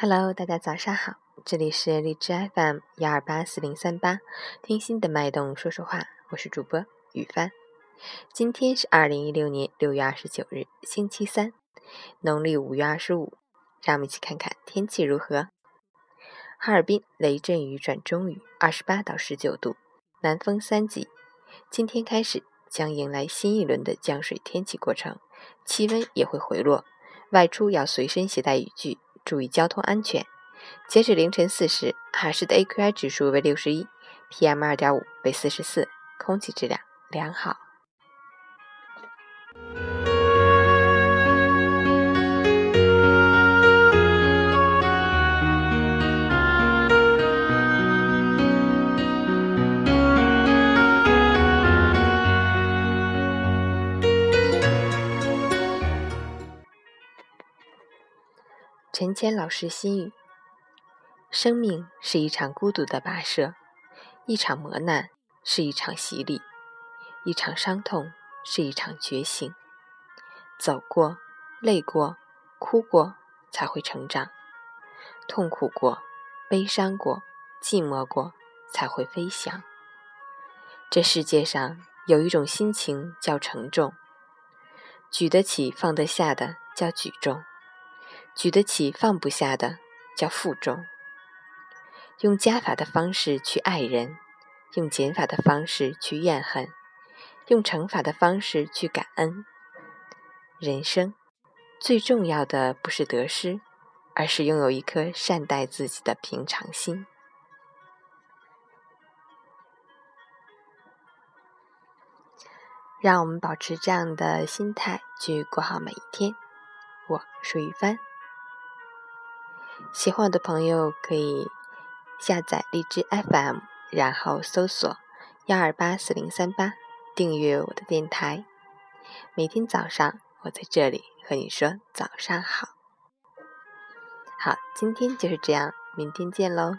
Hello，大家早上好，这里是荔枝 FM 幺二八四零三八，听心的脉动说说话，我是主播雨帆。今天是二零一六年六月二十九日，星期三，农历五月二十五。让我们一起看看天气如何。哈尔滨雷阵雨转中雨，二十八到十九度，南风三级。今天开始将迎来新一轮的降水天气过程，气温也会回落，外出要随身携带雨具。注意交通安全。截止凌晨四时，哈市的 AQI 指数为六十一，PM 二点五为四十四，空气质量良好。陈谦老师心语：生命是一场孤独的跋涉，一场磨难是一场洗礼，一场伤痛是一场觉醒。走过，累过，哭过，才会成长；痛苦过，悲伤过，寂寞过，才会飞翔。这世界上有一种心情叫承重，举得起放得下的叫举重。举得起放不下的叫负重。用加法的方式去爱人，用减法的方式去怨恨，用乘法的方式去感恩。人生最重要的不是得失，而是拥有一颗善待自己的平常心。让我们保持这样的心态去过好每一天。我是雨帆。喜欢我的朋友可以下载荔枝 FM，然后搜索幺二八四零三八，订阅我的电台。每天早上我在这里和你说早上好。好，今天就是这样，明天见喽。